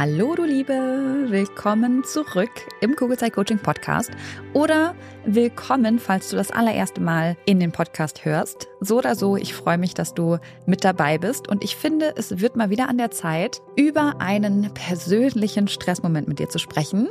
Hallo du Liebe, willkommen zurück im Kugelzeit Coaching Podcast. Oder willkommen, falls du das allererste Mal in den Podcast hörst. So oder so, ich freue mich, dass du mit dabei bist. Und ich finde, es wird mal wieder an der Zeit, über einen persönlichen Stressmoment mit dir zu sprechen,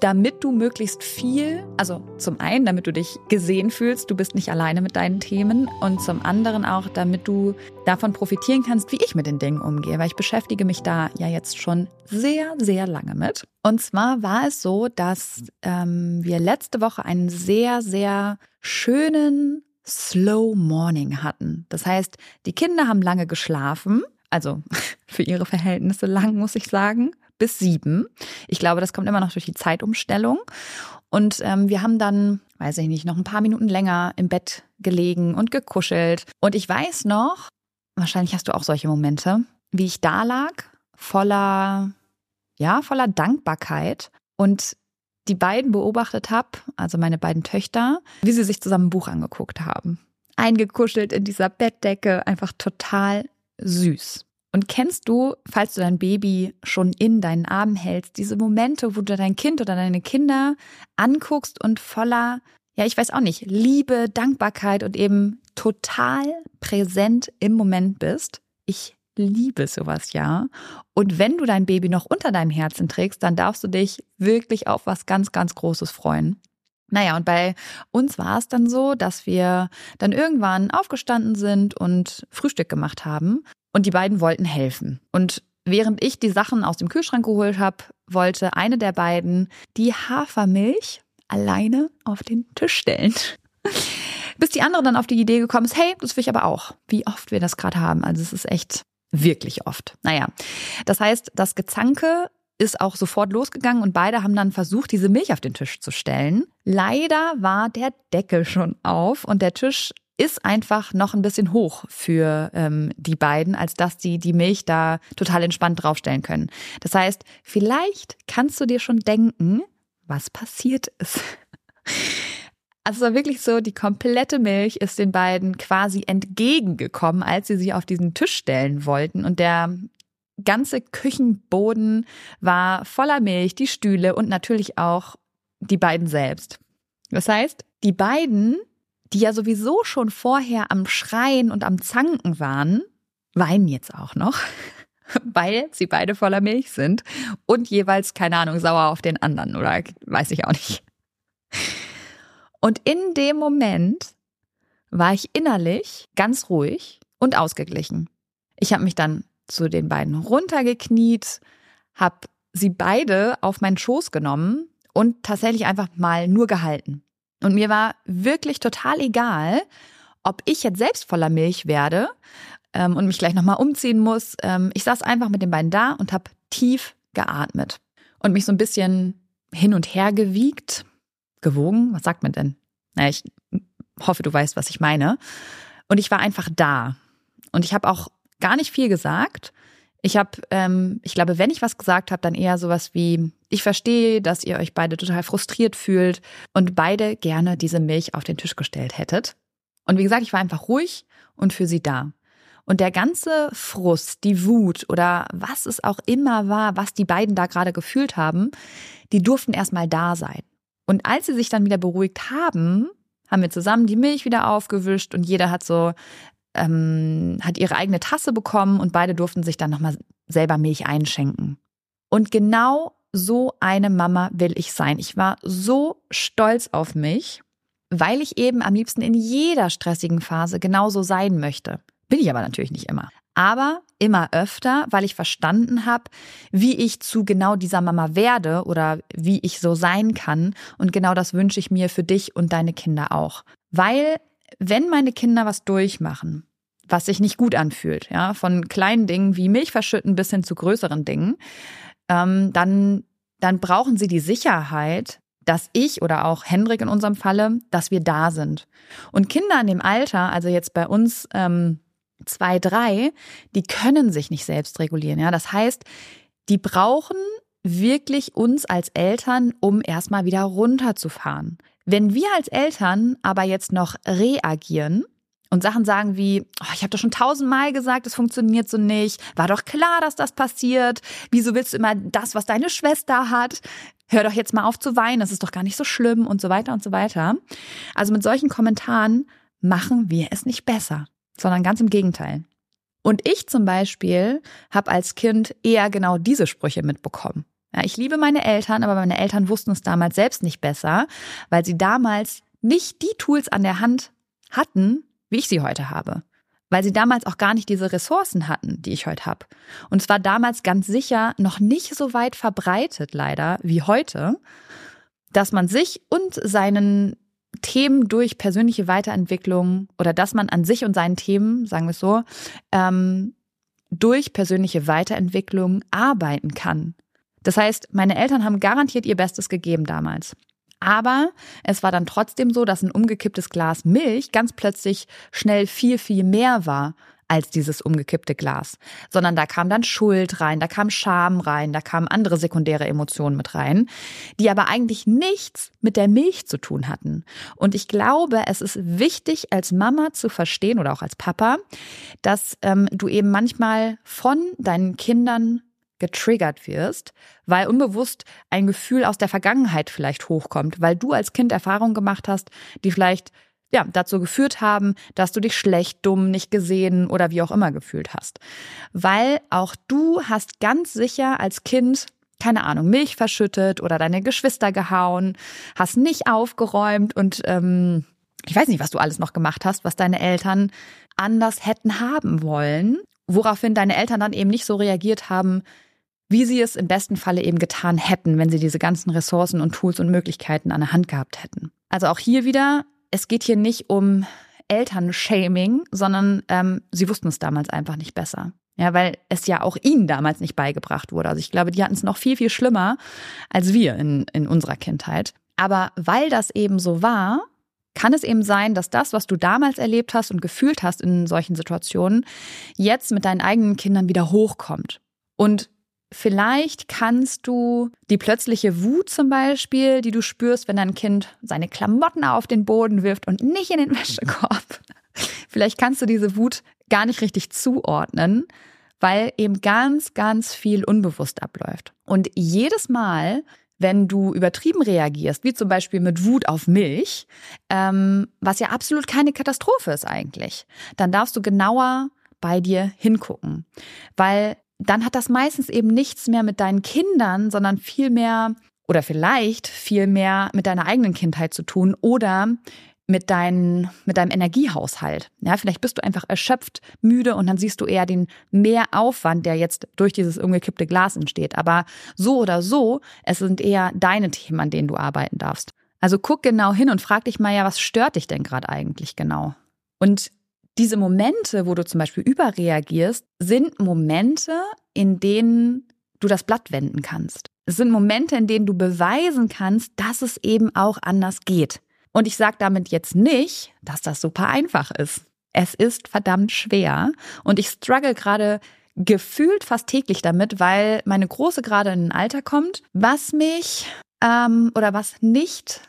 damit du möglichst viel, also zum einen, damit du dich gesehen fühlst, du bist nicht alleine mit deinen Themen und zum anderen auch, damit du davon profitieren kannst, wie ich mit den Dingen umgehe, weil ich beschäftige mich da ja jetzt schon sehr, sehr lange mit. Und zwar war es so, dass ähm, wir letzte Woche einen sehr, sehr schönen Slow Morning hatten. Das heißt, die Kinder haben lange geschlafen, also für ihre Verhältnisse lang, muss ich sagen bis sieben. Ich glaube, das kommt immer noch durch die Zeitumstellung. Und ähm, wir haben dann, weiß ich nicht, noch ein paar Minuten länger im Bett gelegen und gekuschelt. Und ich weiß noch, wahrscheinlich hast du auch solche Momente, wie ich da lag, voller, ja, voller Dankbarkeit und die beiden beobachtet habe, also meine beiden Töchter, wie sie sich zusammen ein Buch angeguckt haben. Eingekuschelt in dieser Bettdecke, einfach total süß. Und kennst du, falls du dein Baby schon in deinen Armen hältst, diese Momente, wo du dein Kind oder deine Kinder anguckst und voller, ja, ich weiß auch nicht, Liebe, Dankbarkeit und eben total präsent im Moment bist? Ich liebe sowas ja. Und wenn du dein Baby noch unter deinem Herzen trägst, dann darfst du dich wirklich auf was ganz, ganz Großes freuen. Naja, und bei uns war es dann so, dass wir dann irgendwann aufgestanden sind und Frühstück gemacht haben. Und die beiden wollten helfen. Und während ich die Sachen aus dem Kühlschrank geholt habe, wollte eine der beiden die Hafermilch alleine auf den Tisch stellen. Bis die andere dann auf die Idee gekommen ist, hey, das will ich aber auch. Wie oft wir das gerade haben. Also es ist echt wirklich oft. Naja, das heißt, das Gezanke ist auch sofort losgegangen und beide haben dann versucht, diese Milch auf den Tisch zu stellen. Leider war der Deckel schon auf und der Tisch ist einfach noch ein bisschen hoch für ähm, die beiden, als dass die die Milch da total entspannt draufstellen können. Das heißt, vielleicht kannst du dir schon denken, was passiert ist. Also es war wirklich so, die komplette Milch ist den beiden quasi entgegengekommen, als sie sie auf diesen Tisch stellen wollten. Und der ganze Küchenboden war voller Milch, die Stühle und natürlich auch die beiden selbst. Das heißt, die beiden die ja sowieso schon vorher am Schreien und am Zanken waren, weinen jetzt auch noch, weil sie beide voller Milch sind und jeweils, keine Ahnung, sauer auf den anderen oder weiß ich auch nicht. Und in dem Moment war ich innerlich ganz ruhig und ausgeglichen. Ich habe mich dann zu den beiden runtergekniet, habe sie beide auf meinen Schoß genommen und tatsächlich einfach mal nur gehalten. Und mir war wirklich total egal, ob ich jetzt selbst voller Milch werde ähm, und mich gleich nochmal umziehen muss. Ähm, ich saß einfach mit den beiden da und habe tief geatmet und mich so ein bisschen hin und her gewiegt, gewogen. Was sagt man denn? Naja, ich hoffe, du weißt, was ich meine. Und ich war einfach da. Und ich habe auch gar nicht viel gesagt. Ich habe, ähm, ich glaube, wenn ich was gesagt habe, dann eher sowas wie, ich verstehe, dass ihr euch beide total frustriert fühlt und beide gerne diese Milch auf den Tisch gestellt hättet. Und wie gesagt, ich war einfach ruhig und für sie da. Und der ganze Frust, die Wut oder was es auch immer war, was die beiden da gerade gefühlt haben, die durften erstmal da sein. Und als sie sich dann wieder beruhigt haben, haben wir zusammen die Milch wieder aufgewischt und jeder hat so ähm, hat ihre eigene Tasse bekommen und beide durften sich dann nochmal selber Milch einschenken. Und genau so eine Mama will ich sein. Ich war so stolz auf mich, weil ich eben am liebsten in jeder stressigen Phase genauso sein möchte. Bin ich aber natürlich nicht immer. Aber immer öfter, weil ich verstanden habe, wie ich zu genau dieser Mama werde oder wie ich so sein kann. Und genau das wünsche ich mir für dich und deine Kinder auch. Weil wenn meine Kinder was durchmachen, was sich nicht gut anfühlt, ja, von kleinen Dingen wie Milch verschütten bis hin zu größeren Dingen, ähm, dann, dann brauchen sie die Sicherheit, dass ich oder auch Hendrik in unserem Falle, dass wir da sind. Und Kinder in dem Alter, also jetzt bei uns ähm, zwei, drei, die können sich nicht selbst regulieren. Ja, das heißt, die brauchen wirklich uns als Eltern, um erstmal wieder runterzufahren. Wenn wir als Eltern aber jetzt noch reagieren und Sachen sagen wie, oh, ich habe doch schon tausendmal gesagt, es funktioniert so nicht, war doch klar, dass das passiert, wieso willst du immer das, was deine Schwester hat? Hör doch jetzt mal auf zu weinen, das ist doch gar nicht so schlimm und so weiter und so weiter. Also mit solchen Kommentaren machen wir es nicht besser, sondern ganz im Gegenteil. Und ich zum Beispiel habe als Kind eher genau diese Sprüche mitbekommen. Ja, ich liebe meine Eltern, aber meine Eltern wussten es damals selbst nicht besser, weil sie damals nicht die Tools an der Hand hatten, wie ich sie heute habe. Weil sie damals auch gar nicht diese Ressourcen hatten, die ich heute habe. Und es war damals ganz sicher noch nicht so weit verbreitet, leider, wie heute, dass man sich und seinen Themen durch persönliche Weiterentwicklung oder dass man an sich und seinen Themen, sagen wir es so, ähm, durch persönliche Weiterentwicklung arbeiten kann. Das heißt, meine Eltern haben garantiert ihr Bestes gegeben damals. Aber es war dann trotzdem so, dass ein umgekipptes Glas Milch ganz plötzlich schnell viel, viel mehr war als dieses umgekippte Glas, sondern da kam dann Schuld rein, da kam Scham rein, da kamen andere sekundäre Emotionen mit rein, die aber eigentlich nichts mit der Milch zu tun hatten. Und ich glaube, es ist wichtig als Mama zu verstehen oder auch als Papa, dass ähm, du eben manchmal von deinen Kindern getriggert wirst, weil unbewusst ein Gefühl aus der Vergangenheit vielleicht hochkommt, weil du als Kind Erfahrungen gemacht hast, die vielleicht ja, dazu geführt haben, dass du dich schlecht, dumm, nicht gesehen oder wie auch immer gefühlt hast. Weil auch du hast ganz sicher als Kind keine Ahnung, Milch verschüttet oder deine Geschwister gehauen, hast nicht aufgeräumt und ähm, ich weiß nicht, was du alles noch gemacht hast, was deine Eltern anders hätten haben wollen, woraufhin deine Eltern dann eben nicht so reagiert haben, wie sie es im besten Falle eben getan hätten, wenn sie diese ganzen Ressourcen und Tools und Möglichkeiten an der Hand gehabt hätten. Also auch hier wieder, es geht hier nicht um Elternshaming, sondern ähm, sie wussten es damals einfach nicht besser. Ja, weil es ja auch ihnen damals nicht beigebracht wurde. Also ich glaube, die hatten es noch viel, viel schlimmer als wir in, in unserer Kindheit. Aber weil das eben so war, kann es eben sein, dass das, was du damals erlebt hast und gefühlt hast in solchen Situationen, jetzt mit deinen eigenen Kindern wieder hochkommt. Und Vielleicht kannst du die plötzliche Wut zum Beispiel, die du spürst, wenn dein Kind seine Klamotten auf den Boden wirft und nicht in den Wäschekorb. Vielleicht kannst du diese Wut gar nicht richtig zuordnen, weil eben ganz, ganz viel unbewusst abläuft. Und jedes Mal, wenn du übertrieben reagierst, wie zum Beispiel mit Wut auf Milch, ähm, was ja absolut keine Katastrophe ist eigentlich, dann darfst du genauer bei dir hingucken. Weil dann hat das meistens eben nichts mehr mit deinen Kindern, sondern vielmehr oder vielleicht viel mehr mit deiner eigenen Kindheit zu tun oder mit, dein, mit deinem Energiehaushalt. Ja, vielleicht bist du einfach erschöpft, müde und dann siehst du eher den Mehraufwand, der jetzt durch dieses umgekippte Glas entsteht. Aber so oder so, es sind eher deine Themen, an denen du arbeiten darfst. Also guck genau hin und frag dich mal ja, was stört dich denn gerade eigentlich genau? Und diese Momente, wo du zum Beispiel überreagierst, sind Momente, in denen du das Blatt wenden kannst. Es sind Momente, in denen du beweisen kannst, dass es eben auch anders geht. Und ich sage damit jetzt nicht, dass das super einfach ist. Es ist verdammt schwer und ich struggle gerade gefühlt fast täglich damit, weil meine Große gerade in ein Alter kommt, was mich ähm, oder was nicht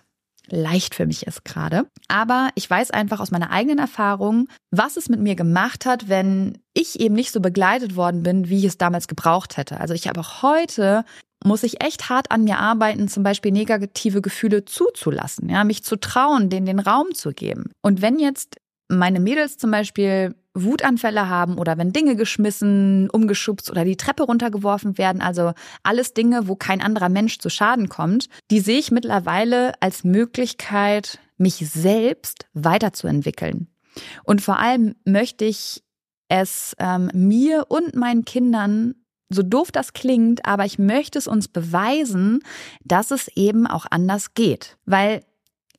leicht für mich ist gerade. Aber ich weiß einfach aus meiner eigenen Erfahrung, was es mit mir gemacht hat, wenn ich eben nicht so begleitet worden bin, wie ich es damals gebraucht hätte. Also ich habe auch heute muss ich echt hart an mir arbeiten, zum Beispiel negative Gefühle zuzulassen, ja, mich zu trauen, denen den Raum zu geben. Und wenn jetzt meine Mädels zum Beispiel Wutanfälle haben oder wenn Dinge geschmissen, umgeschubst oder die Treppe runtergeworfen werden, also alles Dinge, wo kein anderer Mensch zu Schaden kommt, die sehe ich mittlerweile als Möglichkeit, mich selbst weiterzuentwickeln. Und vor allem möchte ich es ähm, mir und meinen Kindern so doof das klingt, aber ich möchte es uns beweisen, dass es eben auch anders geht. Weil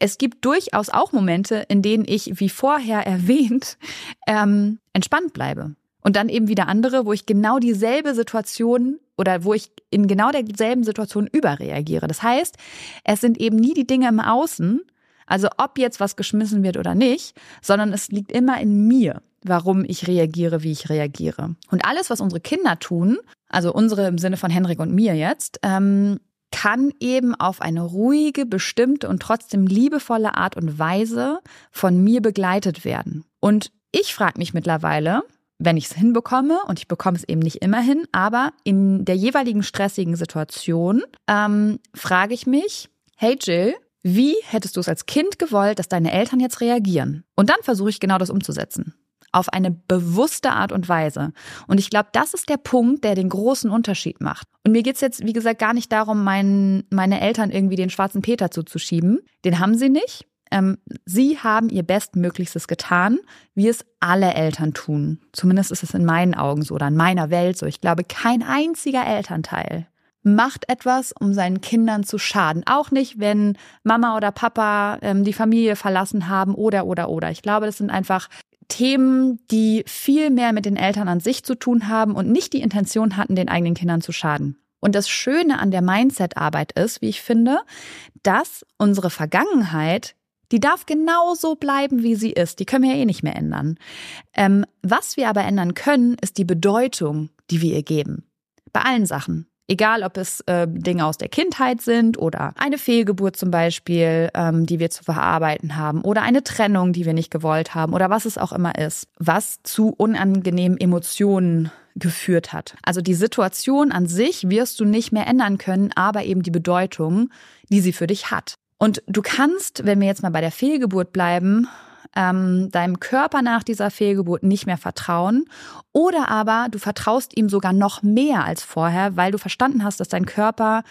es gibt durchaus auch Momente, in denen ich, wie vorher erwähnt, ähm, entspannt bleibe. Und dann eben wieder andere, wo ich genau dieselbe Situation oder wo ich in genau derselben Situation überreagiere. Das heißt, es sind eben nie die Dinge im Außen, also ob jetzt was geschmissen wird oder nicht, sondern es liegt immer in mir warum ich reagiere, wie ich reagiere. Und alles, was unsere Kinder tun, also unsere im Sinne von Henrik und mir jetzt, ähm, kann eben auf eine ruhige, bestimmte und trotzdem liebevolle Art und Weise von mir begleitet werden. Und ich frage mich mittlerweile, wenn ich es hinbekomme, und ich bekomme es eben nicht immer hin, aber in der jeweiligen stressigen Situation ähm, frage ich mich, hey Jill, wie hättest du es als Kind gewollt, dass deine Eltern jetzt reagieren? Und dann versuche ich genau das umzusetzen auf eine bewusste Art und Weise. Und ich glaube, das ist der Punkt, der den großen Unterschied macht. Und mir geht's jetzt, wie gesagt, gar nicht darum, mein, meine Eltern irgendwie den schwarzen Peter zuzuschieben. Den haben sie nicht. Ähm, sie haben ihr Bestmöglichstes getan, wie es alle Eltern tun. Zumindest ist es in meinen Augen so oder in meiner Welt so. Ich glaube, kein einziger Elternteil macht etwas, um seinen Kindern zu schaden. Auch nicht, wenn Mama oder Papa ähm, die Familie verlassen haben oder oder oder. Ich glaube, das sind einfach Themen, die viel mehr mit den Eltern an sich zu tun haben und nicht die Intention hatten, den eigenen Kindern zu schaden. Und das Schöne an der Mindset-Arbeit ist, wie ich finde, dass unsere Vergangenheit, die darf genauso bleiben, wie sie ist. Die können wir ja eh nicht mehr ändern. Ähm, was wir aber ändern können, ist die Bedeutung, die wir ihr geben. Bei allen Sachen. Egal, ob es äh, Dinge aus der Kindheit sind oder eine Fehlgeburt zum Beispiel, ähm, die wir zu verarbeiten haben oder eine Trennung, die wir nicht gewollt haben oder was es auch immer ist, was zu unangenehmen Emotionen geführt hat. Also die Situation an sich wirst du nicht mehr ändern können, aber eben die Bedeutung, die sie für dich hat. Und du kannst, wenn wir jetzt mal bei der Fehlgeburt bleiben, ähm, deinem Körper nach dieser Fehlgeburt nicht mehr vertrauen oder aber du vertraust ihm sogar noch mehr als vorher, weil du verstanden hast, dass dein Körper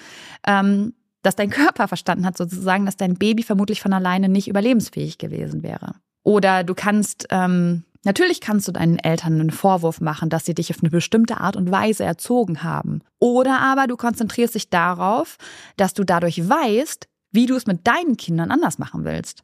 ähm, dass dein Körper verstanden hat, sozusagen, dass dein Baby vermutlich von alleine nicht überlebensfähig gewesen wäre. Oder du kannst, ähm, natürlich kannst du deinen Eltern einen Vorwurf machen, dass sie dich auf eine bestimmte Art und Weise erzogen haben. Oder aber du konzentrierst dich darauf, dass du dadurch weißt, wie du es mit deinen Kindern anders machen willst.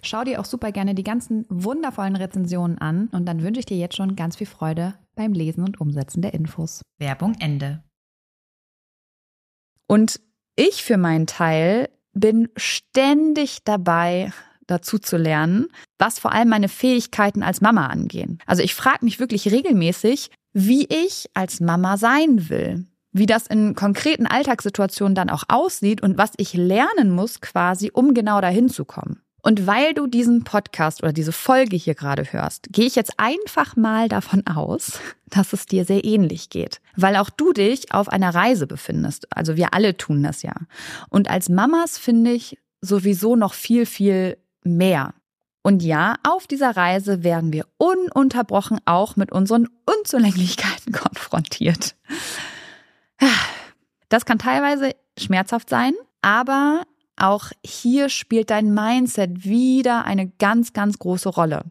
Schau dir auch super gerne die ganzen wundervollen Rezensionen an und dann wünsche ich dir jetzt schon ganz viel Freude beim Lesen und Umsetzen der Infos. Werbung Ende. Und ich für meinen Teil bin ständig dabei, dazu zu lernen, was vor allem meine Fähigkeiten als Mama angehen. Also ich frage mich wirklich regelmäßig, wie ich als Mama sein will, wie das in konkreten Alltagssituationen dann auch aussieht und was ich lernen muss quasi, um genau dahin zu kommen. Und weil du diesen Podcast oder diese Folge hier gerade hörst, gehe ich jetzt einfach mal davon aus, dass es dir sehr ähnlich geht, weil auch du dich auf einer Reise befindest. Also wir alle tun das ja. Und als Mamas finde ich sowieso noch viel, viel mehr. Und ja, auf dieser Reise werden wir ununterbrochen auch mit unseren Unzulänglichkeiten konfrontiert. Das kann teilweise schmerzhaft sein, aber auch hier spielt dein Mindset wieder eine ganz, ganz große Rolle.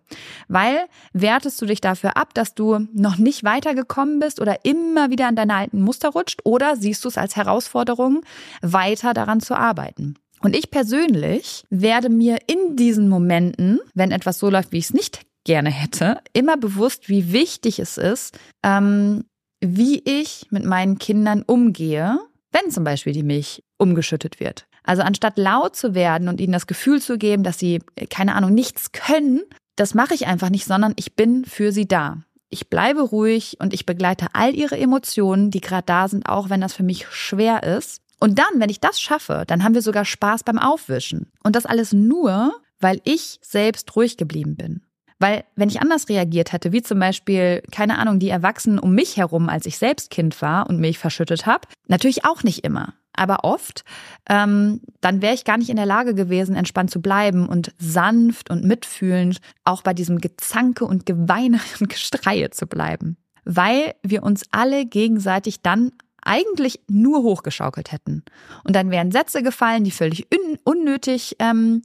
Weil wertest du dich dafür ab, dass du noch nicht weitergekommen bist oder immer wieder an deine alten Muster rutscht oder siehst du es als Herausforderung, weiter daran zu arbeiten? Und ich persönlich werde mir in diesen Momenten, wenn etwas so läuft, wie ich es nicht gerne hätte, immer bewusst, wie wichtig es ist, ähm, wie ich mit meinen Kindern umgehe, wenn zum Beispiel die Milch umgeschüttet wird. Also anstatt laut zu werden und ihnen das Gefühl zu geben, dass sie, äh, keine Ahnung, nichts können, das mache ich einfach nicht, sondern ich bin für sie da. Ich bleibe ruhig und ich begleite all ihre Emotionen, die gerade da sind, auch wenn das für mich schwer ist. Und dann, wenn ich das schaffe, dann haben wir sogar Spaß beim Aufwischen. Und das alles nur, weil ich selbst ruhig geblieben bin. Weil wenn ich anders reagiert hätte, wie zum Beispiel, keine Ahnung, die Erwachsenen um mich herum, als ich selbst Kind war und Milch verschüttet habe, natürlich auch nicht immer aber oft, ähm, dann wäre ich gar nicht in der Lage gewesen, entspannt zu bleiben und sanft und mitfühlend auch bei diesem Gezanke und Geweine und Gestreie zu bleiben. Weil wir uns alle gegenseitig dann eigentlich nur hochgeschaukelt hätten. Und dann wären Sätze gefallen, die völlig un unnötig ähm,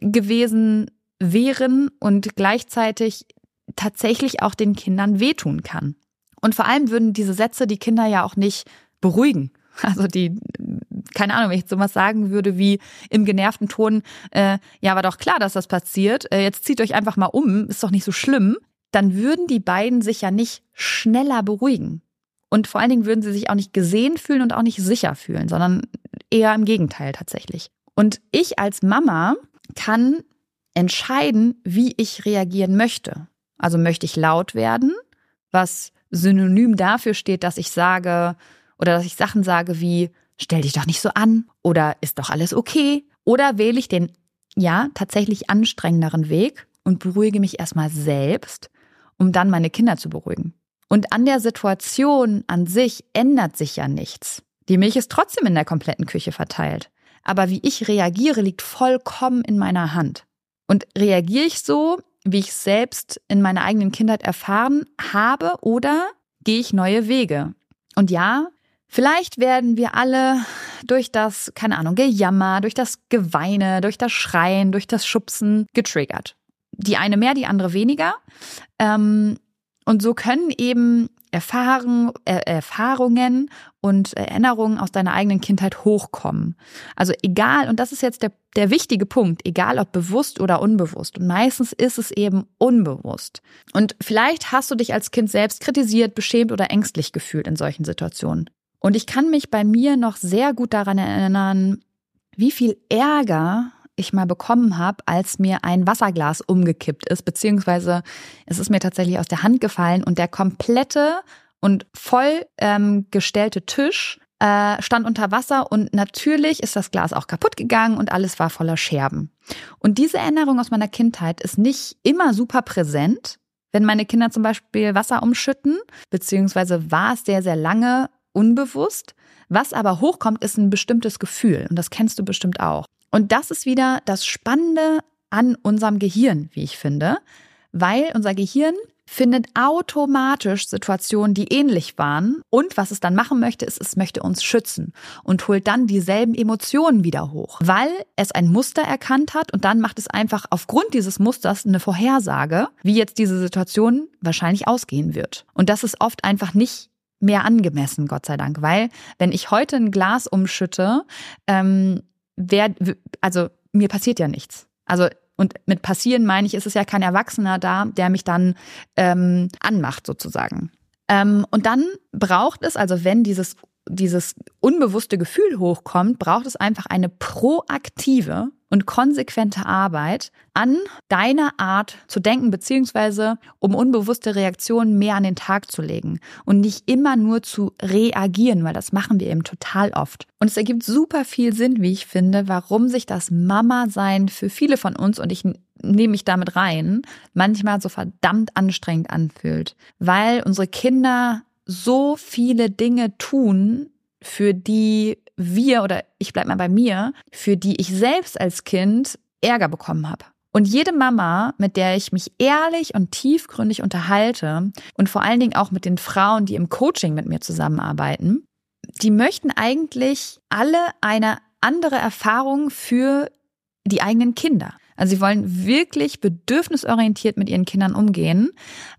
gewesen wären und gleichzeitig tatsächlich auch den Kindern wehtun kann. Und vor allem würden diese Sätze die Kinder ja auch nicht beruhigen also die, keine Ahnung, wenn ich sowas sagen würde wie im genervten Ton, äh, ja, war doch klar, dass das passiert, äh, jetzt zieht euch einfach mal um, ist doch nicht so schlimm, dann würden die beiden sich ja nicht schneller beruhigen. Und vor allen Dingen würden sie sich auch nicht gesehen fühlen und auch nicht sicher fühlen, sondern eher im Gegenteil tatsächlich. Und ich als Mama kann entscheiden, wie ich reagieren möchte. Also möchte ich laut werden, was synonym dafür steht, dass ich sage, oder dass ich Sachen sage wie, stell dich doch nicht so an oder ist doch alles okay. Oder wähle ich den, ja, tatsächlich anstrengenderen Weg und beruhige mich erstmal selbst, um dann meine Kinder zu beruhigen. Und an der Situation an sich ändert sich ja nichts. Die Milch ist trotzdem in der kompletten Küche verteilt. Aber wie ich reagiere, liegt vollkommen in meiner Hand. Und reagiere ich so, wie ich selbst in meiner eigenen Kindheit erfahren habe, oder gehe ich neue Wege? Und ja, Vielleicht werden wir alle durch das, keine Ahnung, Gejammer, durch das Geweine, durch das Schreien, durch das Schubsen getriggert. Die eine mehr, die andere weniger. Ähm, und so können eben Erfahrung, äh, Erfahrungen und Erinnerungen aus deiner eigenen Kindheit hochkommen. Also egal, und das ist jetzt der, der wichtige Punkt, egal ob bewusst oder unbewusst. Und meistens ist es eben unbewusst. Und vielleicht hast du dich als Kind selbst kritisiert, beschämt oder ängstlich gefühlt in solchen Situationen. Und ich kann mich bei mir noch sehr gut daran erinnern, wie viel Ärger ich mal bekommen habe, als mir ein Wasserglas umgekippt ist, beziehungsweise es ist mir tatsächlich aus der Hand gefallen und der komplette und voll ähm, gestellte Tisch äh, stand unter Wasser und natürlich ist das Glas auch kaputt gegangen und alles war voller Scherben. Und diese Erinnerung aus meiner Kindheit ist nicht immer super präsent, wenn meine Kinder zum Beispiel Wasser umschütten, beziehungsweise war es sehr, sehr lange unbewusst. Was aber hochkommt, ist ein bestimmtes Gefühl und das kennst du bestimmt auch. Und das ist wieder das Spannende an unserem Gehirn, wie ich finde, weil unser Gehirn findet automatisch Situationen, die ähnlich waren. Und was es dann machen möchte, ist, es möchte uns schützen und holt dann dieselben Emotionen wieder hoch, weil es ein Muster erkannt hat und dann macht es einfach aufgrund dieses Musters eine Vorhersage, wie jetzt diese Situation wahrscheinlich ausgehen wird. Und das ist oft einfach nicht mehr angemessen, Gott sei Dank, weil wenn ich heute ein Glas umschütte, ähm, wer, also mir passiert ja nichts. Also und mit passieren meine ich, ist es ja kein Erwachsener da, der mich dann ähm, anmacht sozusagen. Ähm, und dann braucht es, also wenn dieses dieses unbewusste Gefühl hochkommt, braucht es einfach eine proaktive und konsequente Arbeit an deiner Art zu denken, beziehungsweise um unbewusste Reaktionen mehr an den Tag zu legen und nicht immer nur zu reagieren, weil das machen wir eben total oft. Und es ergibt super viel Sinn, wie ich finde, warum sich das Mama-Sein für viele von uns, und ich nehme mich damit rein, manchmal so verdammt anstrengend anfühlt, weil unsere Kinder so viele Dinge tun, für die wir oder ich bleib mal bei mir, für die ich selbst als Kind Ärger bekommen habe. Und jede Mama, mit der ich mich ehrlich und tiefgründig unterhalte und vor allen Dingen auch mit den Frauen, die im Coaching mit mir zusammenarbeiten, die möchten eigentlich alle eine andere Erfahrung für die eigenen Kinder. Also sie wollen wirklich bedürfnisorientiert mit ihren Kindern umgehen.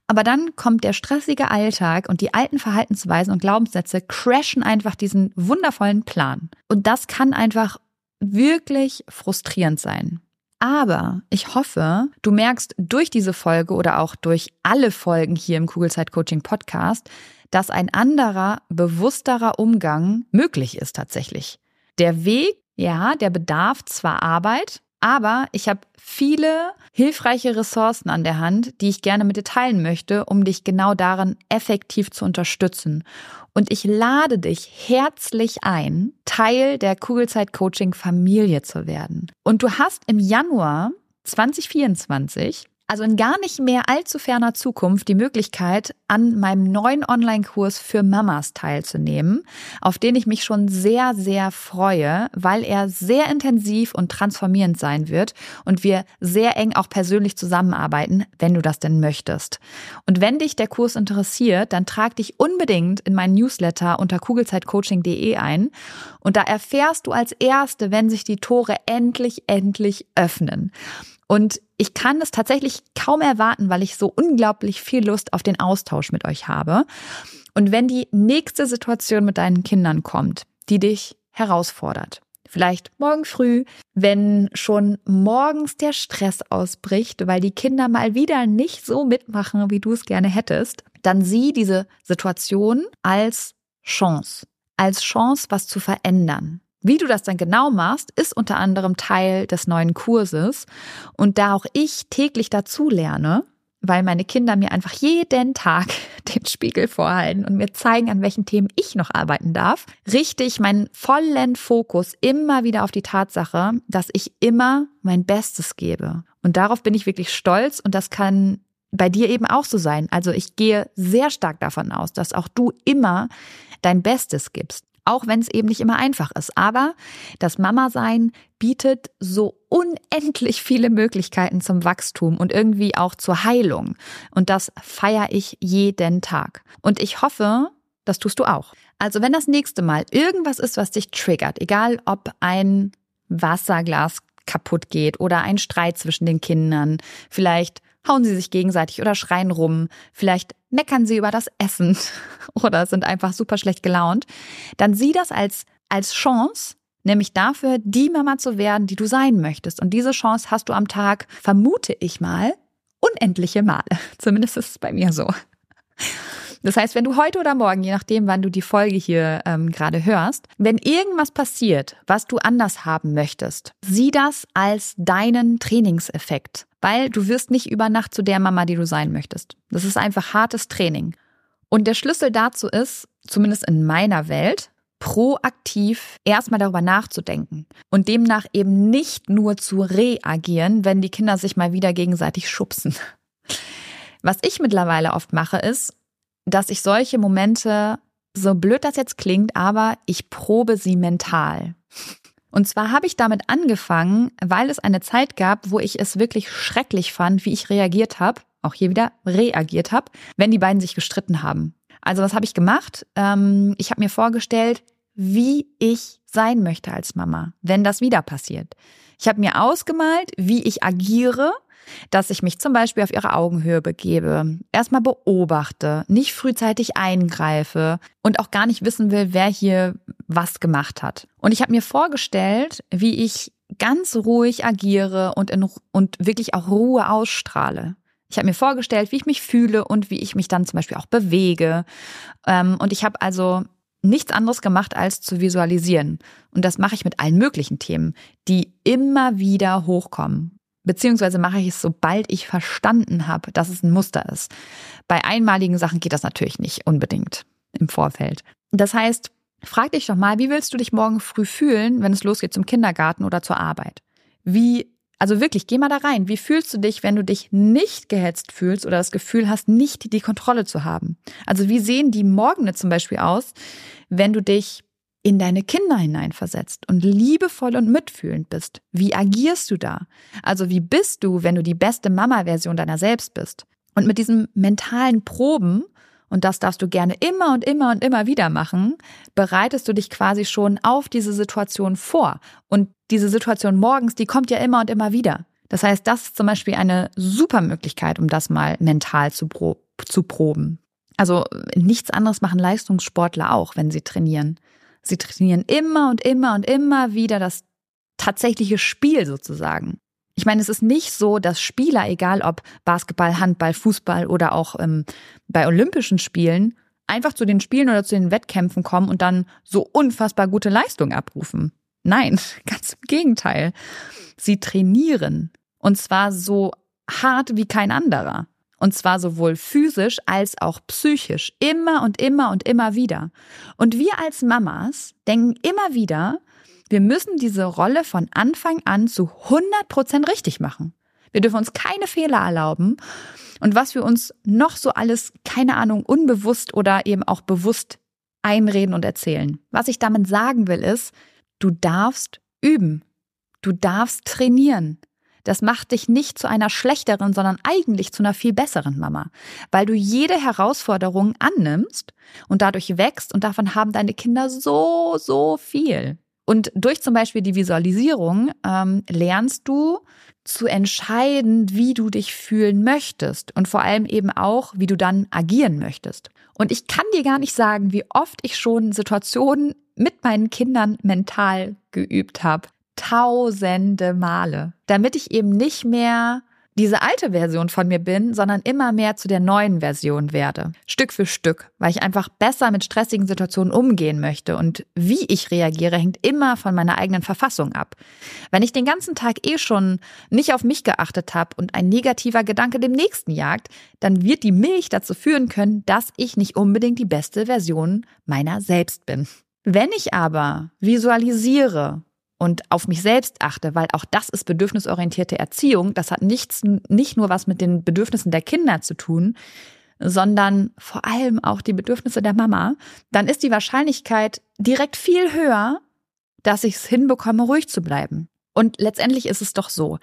Aber dann kommt der stressige Alltag und die alten Verhaltensweisen und Glaubenssätze crashen einfach diesen wundervollen Plan. Und das kann einfach wirklich frustrierend sein. Aber ich hoffe, du merkst durch diese Folge oder auch durch alle Folgen hier im Kugelzeit Coaching Podcast, dass ein anderer, bewussterer Umgang möglich ist tatsächlich. Der Weg, ja, der bedarf zwar Arbeit, aber ich habe viele hilfreiche Ressourcen an der Hand, die ich gerne mit dir teilen möchte, um dich genau darin effektiv zu unterstützen. Und ich lade dich herzlich ein, Teil der Kugelzeit Coaching Familie zu werden. Und du hast im Januar 2024 also in gar nicht mehr allzu ferner Zukunft die Möglichkeit, an meinem neuen Online-Kurs für Mamas teilzunehmen, auf den ich mich schon sehr, sehr freue, weil er sehr intensiv und transformierend sein wird und wir sehr eng auch persönlich zusammenarbeiten, wenn du das denn möchtest. Und wenn dich der Kurs interessiert, dann trag dich unbedingt in meinen Newsletter unter kugelzeitcoaching.de ein und da erfährst du als Erste, wenn sich die Tore endlich, endlich öffnen. Und ich kann es tatsächlich kaum erwarten, weil ich so unglaublich viel Lust auf den Austausch mit euch habe. Und wenn die nächste Situation mit deinen Kindern kommt, die dich herausfordert, vielleicht morgen früh, wenn schon morgens der Stress ausbricht, weil die Kinder mal wieder nicht so mitmachen, wie du es gerne hättest, dann sieh diese Situation als Chance, als Chance, was zu verändern. Wie du das dann genau machst, ist unter anderem Teil des neuen Kurses. Und da auch ich täglich dazu lerne, weil meine Kinder mir einfach jeden Tag den Spiegel vorhalten und mir zeigen, an welchen Themen ich noch arbeiten darf, richte ich meinen vollen Fokus immer wieder auf die Tatsache, dass ich immer mein Bestes gebe. Und darauf bin ich wirklich stolz und das kann bei dir eben auch so sein. Also ich gehe sehr stark davon aus, dass auch du immer dein Bestes gibst auch wenn es eben nicht immer einfach ist. Aber das Mama-Sein bietet so unendlich viele Möglichkeiten zum Wachstum und irgendwie auch zur Heilung. Und das feiere ich jeden Tag. Und ich hoffe, das tust du auch. Also wenn das nächste Mal irgendwas ist, was dich triggert, egal ob ein Wasserglas kaputt geht oder ein Streit zwischen den Kindern, vielleicht hauen sie sich gegenseitig oder schreien rum, vielleicht meckern sie über das Essen oder sind einfach super schlecht gelaunt, dann sieh das als, als Chance, nämlich dafür, die Mama zu werden, die du sein möchtest. Und diese Chance hast du am Tag, vermute ich mal, unendliche Male. Zumindest ist es bei mir so. Das heißt, wenn du heute oder morgen, je nachdem, wann du die Folge hier ähm, gerade hörst, wenn irgendwas passiert, was du anders haben möchtest, sieh das als deinen Trainingseffekt, weil du wirst nicht über Nacht zu der Mama, die du sein möchtest. Das ist einfach hartes Training. Und der Schlüssel dazu ist, zumindest in meiner Welt, proaktiv erstmal darüber nachzudenken und demnach eben nicht nur zu reagieren, wenn die Kinder sich mal wieder gegenseitig schubsen. Was ich mittlerweile oft mache, ist, dass ich solche Momente, so blöd das jetzt klingt, aber ich probe sie mental. Und zwar habe ich damit angefangen, weil es eine Zeit gab, wo ich es wirklich schrecklich fand, wie ich reagiert habe, auch hier wieder reagiert habe, wenn die beiden sich gestritten haben. Also was habe ich gemacht? Ähm, ich habe mir vorgestellt, wie ich sein möchte als Mama, wenn das wieder passiert. Ich habe mir ausgemalt, wie ich agiere, dass ich mich zum Beispiel auf ihre Augenhöhe begebe, erstmal beobachte, nicht frühzeitig eingreife und auch gar nicht wissen will, wer hier was gemacht hat. Und ich habe mir vorgestellt, wie ich ganz ruhig agiere und, in, und wirklich auch Ruhe ausstrahle. Ich habe mir vorgestellt, wie ich mich fühle und wie ich mich dann zum Beispiel auch bewege. Ähm, und ich habe also nichts anderes gemacht, als zu visualisieren. Und das mache ich mit allen möglichen Themen, die immer wieder hochkommen. Beziehungsweise mache ich es, sobald ich verstanden habe, dass es ein Muster ist. Bei einmaligen Sachen geht das natürlich nicht unbedingt im Vorfeld. Das heißt, frag dich doch mal, wie willst du dich morgen früh fühlen, wenn es losgeht zum Kindergarten oder zur Arbeit? Wie, also wirklich, geh mal da rein. Wie fühlst du dich, wenn du dich nicht gehetzt fühlst oder das Gefühl hast, nicht die Kontrolle zu haben? Also wie sehen die Morgene zum Beispiel aus, wenn du dich in deine Kinder hineinversetzt und liebevoll und mitfühlend bist. Wie agierst du da? Also wie bist du, wenn du die beste Mama-Version deiner selbst bist? Und mit diesen mentalen Proben, und das darfst du gerne immer und immer und immer wieder machen, bereitest du dich quasi schon auf diese Situation vor. Und diese Situation morgens, die kommt ja immer und immer wieder. Das heißt, das ist zum Beispiel eine super Möglichkeit, um das mal mental zu, pro zu proben. Also nichts anderes machen Leistungssportler auch, wenn sie trainieren. Sie trainieren immer und immer und immer wieder das tatsächliche Spiel sozusagen. Ich meine, es ist nicht so, dass Spieler, egal ob Basketball, Handball, Fußball oder auch ähm, bei Olympischen Spielen, einfach zu den Spielen oder zu den Wettkämpfen kommen und dann so unfassbar gute Leistungen abrufen. Nein, ganz im Gegenteil. Sie trainieren. Und zwar so hart wie kein anderer. Und zwar sowohl physisch als auch psychisch. Immer und immer und immer wieder. Und wir als Mamas denken immer wieder, wir müssen diese Rolle von Anfang an zu 100 Prozent richtig machen. Wir dürfen uns keine Fehler erlauben. Und was wir uns noch so alles, keine Ahnung, unbewusst oder eben auch bewusst einreden und erzählen. Was ich damit sagen will, ist, du darfst üben. Du darfst trainieren. Das macht dich nicht zu einer schlechteren, sondern eigentlich zu einer viel besseren Mama, weil du jede Herausforderung annimmst und dadurch wächst und davon haben deine Kinder so, so viel. Und durch zum Beispiel die Visualisierung ähm, lernst du zu entscheiden, wie du dich fühlen möchtest und vor allem eben auch, wie du dann agieren möchtest. Und ich kann dir gar nicht sagen, wie oft ich schon Situationen mit meinen Kindern mental geübt habe, tausende Male, damit ich eben nicht mehr diese alte Version von mir bin, sondern immer mehr zu der neuen Version werde. Stück für Stück, weil ich einfach besser mit stressigen Situationen umgehen möchte. Und wie ich reagiere, hängt immer von meiner eigenen Verfassung ab. Wenn ich den ganzen Tag eh schon nicht auf mich geachtet habe und ein negativer Gedanke dem nächsten jagt, dann wird die Milch dazu führen können, dass ich nicht unbedingt die beste Version meiner selbst bin. Wenn ich aber visualisiere, und auf mich selbst achte, weil auch das ist bedürfnisorientierte Erziehung. Das hat nichts, nicht nur was mit den Bedürfnissen der Kinder zu tun, sondern vor allem auch die Bedürfnisse der Mama, dann ist die Wahrscheinlichkeit direkt viel höher, dass ich es hinbekomme, ruhig zu bleiben. Und letztendlich ist es doch so,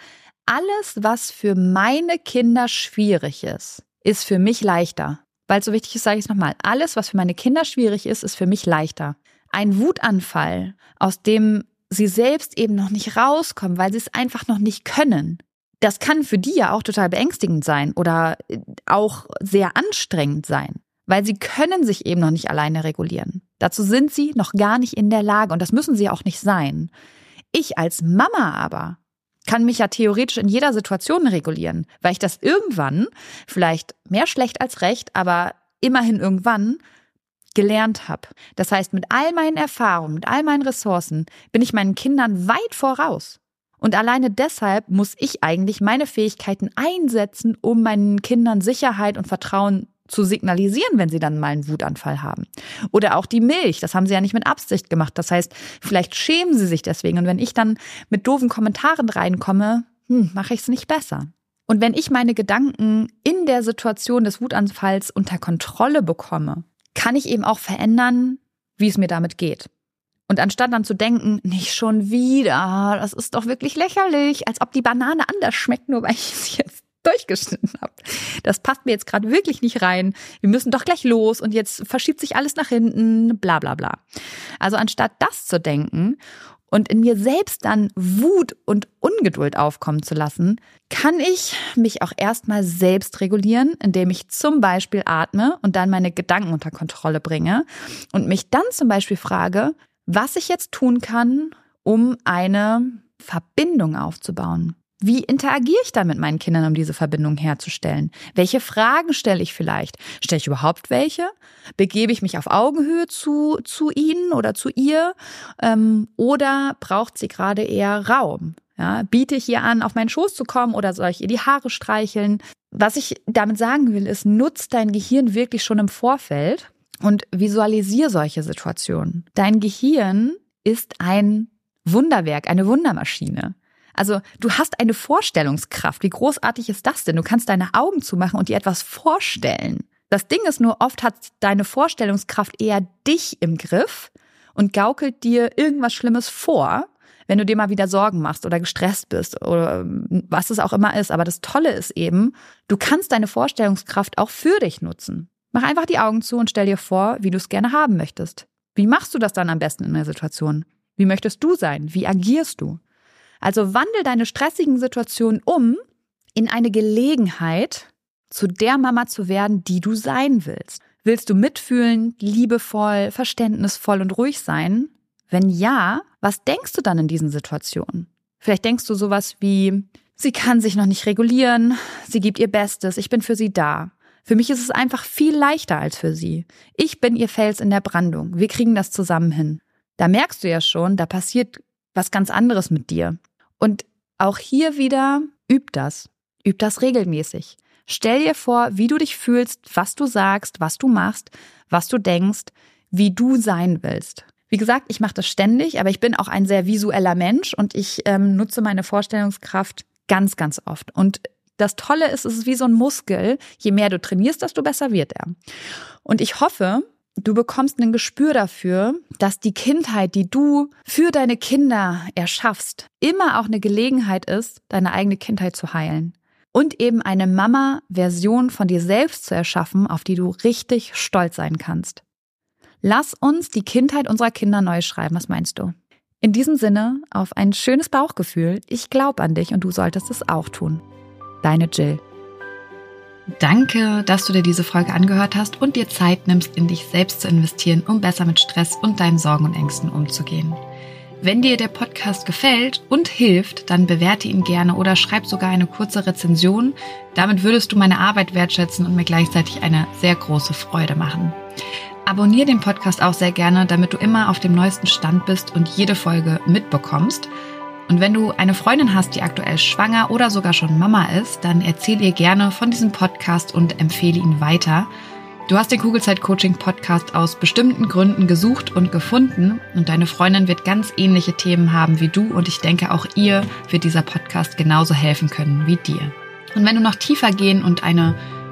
alles, was für meine Kinder schwierig ist, ist für mich leichter. Weil so wichtig ist, sage ich es nochmal, alles, was für meine Kinder schwierig ist, ist für mich leichter. Ein Wutanfall, aus dem sie selbst eben noch nicht rauskommen, weil sie es einfach noch nicht können. Das kann für die ja auch total beängstigend sein oder äh, auch sehr anstrengend sein, weil sie können sich eben noch nicht alleine regulieren. Dazu sind sie noch gar nicht in der Lage und das müssen sie auch nicht sein. Ich als Mama aber kann mich ja theoretisch in jeder Situation regulieren, weil ich das irgendwann, vielleicht mehr schlecht als recht, aber immerhin irgendwann gelernt habe. Das heißt, mit all meinen Erfahrungen, mit all meinen Ressourcen bin ich meinen Kindern weit voraus. Und alleine deshalb muss ich eigentlich meine Fähigkeiten einsetzen, um meinen Kindern Sicherheit und Vertrauen zu signalisieren, wenn sie dann mal einen Wutanfall haben. Oder auch die Milch, das haben sie ja nicht mit Absicht gemacht. Das heißt, vielleicht schämen sie sich deswegen. Und wenn ich dann mit doofen Kommentaren reinkomme, hm, mache ich es nicht besser. Und wenn ich meine Gedanken in der Situation des Wutanfalls unter Kontrolle bekomme, kann ich eben auch verändern, wie es mir damit geht. Und anstatt dann zu denken, nicht schon wieder, das ist doch wirklich lächerlich, als ob die Banane anders schmeckt, nur weil ich sie jetzt durchgeschnitten habe. Das passt mir jetzt gerade wirklich nicht rein. Wir müssen doch gleich los und jetzt verschiebt sich alles nach hinten, bla bla bla. Also anstatt das zu denken und in mir selbst dann Wut und Ungeduld aufkommen zu lassen, kann ich mich auch erstmal selbst regulieren, indem ich zum Beispiel atme und dann meine Gedanken unter Kontrolle bringe und mich dann zum Beispiel frage, was ich jetzt tun kann, um eine Verbindung aufzubauen. Wie interagiere ich da mit meinen Kindern, um diese Verbindung herzustellen? Welche Fragen stelle ich vielleicht? Stelle ich überhaupt welche? Begebe ich mich auf Augenhöhe zu, zu ihnen oder zu ihr? Ähm, oder braucht sie gerade eher Raum? Ja, biete ich ihr an, auf meinen Schoß zu kommen oder soll ich ihr die Haare streicheln? Was ich damit sagen will, ist, nutzt dein Gehirn wirklich schon im Vorfeld und visualisiere solche Situationen. Dein Gehirn ist ein Wunderwerk, eine Wundermaschine. Also du hast eine Vorstellungskraft. Wie großartig ist das denn? Du kannst deine Augen zumachen und dir etwas vorstellen. Das Ding ist nur, oft hat deine Vorstellungskraft eher dich im Griff und gaukelt dir irgendwas Schlimmes vor, wenn du dir mal wieder Sorgen machst oder gestresst bist oder ähm, was es auch immer ist. Aber das Tolle ist eben, du kannst deine Vorstellungskraft auch für dich nutzen. Mach einfach die Augen zu und stell dir vor, wie du es gerne haben möchtest. Wie machst du das dann am besten in der Situation? Wie möchtest du sein? Wie agierst du? Also wandel deine stressigen Situationen um in eine Gelegenheit, zu der Mama zu werden, die du sein willst. Willst du mitfühlen, liebevoll, verständnisvoll und ruhig sein? Wenn ja, was denkst du dann in diesen Situationen? Vielleicht denkst du sowas wie, sie kann sich noch nicht regulieren, sie gibt ihr Bestes, ich bin für sie da. Für mich ist es einfach viel leichter als für sie. Ich bin ihr Fels in der Brandung. Wir kriegen das zusammen hin. Da merkst du ja schon, da passiert was ganz anderes mit dir. Und auch hier wieder, üb das. Üb das regelmäßig. Stell dir vor, wie du dich fühlst, was du sagst, was du machst, was du denkst, wie du sein willst. Wie gesagt, ich mache das ständig, aber ich bin auch ein sehr visueller Mensch und ich ähm, nutze meine Vorstellungskraft ganz, ganz oft. Und das Tolle ist, es ist wie so ein Muskel. Je mehr du trainierst, desto besser wird er. Und ich hoffe, du bekommst ein Gespür dafür, dass die Kindheit, die du für deine Kinder erschaffst, immer auch eine Gelegenheit ist, deine eigene Kindheit zu heilen. Und eben eine Mama-Version von dir selbst zu erschaffen, auf die du richtig stolz sein kannst. Lass uns die Kindheit unserer Kinder neu schreiben. Was meinst du? In diesem Sinne, auf ein schönes Bauchgefühl. Ich glaube an dich und du solltest es auch tun. Deine Jill. Danke, dass du dir diese Folge angehört hast und dir Zeit nimmst, in dich selbst zu investieren, um besser mit Stress und deinen Sorgen und Ängsten umzugehen. Wenn dir der Podcast gefällt und hilft, dann bewerte ihn gerne oder schreib sogar eine kurze Rezension. Damit würdest du meine Arbeit wertschätzen und mir gleichzeitig eine sehr große Freude machen. Abonnier den Podcast auch sehr gerne, damit du immer auf dem neuesten Stand bist und jede Folge mitbekommst. Und wenn du eine Freundin hast, die aktuell schwanger oder sogar schon Mama ist, dann erzähl ihr gerne von diesem Podcast und empfehle ihn weiter. Du hast den Kugelzeit Coaching Podcast aus bestimmten Gründen gesucht und gefunden und deine Freundin wird ganz ähnliche Themen haben wie du und ich denke auch ihr wird dieser Podcast genauso helfen können wie dir. Und wenn du noch tiefer gehen und eine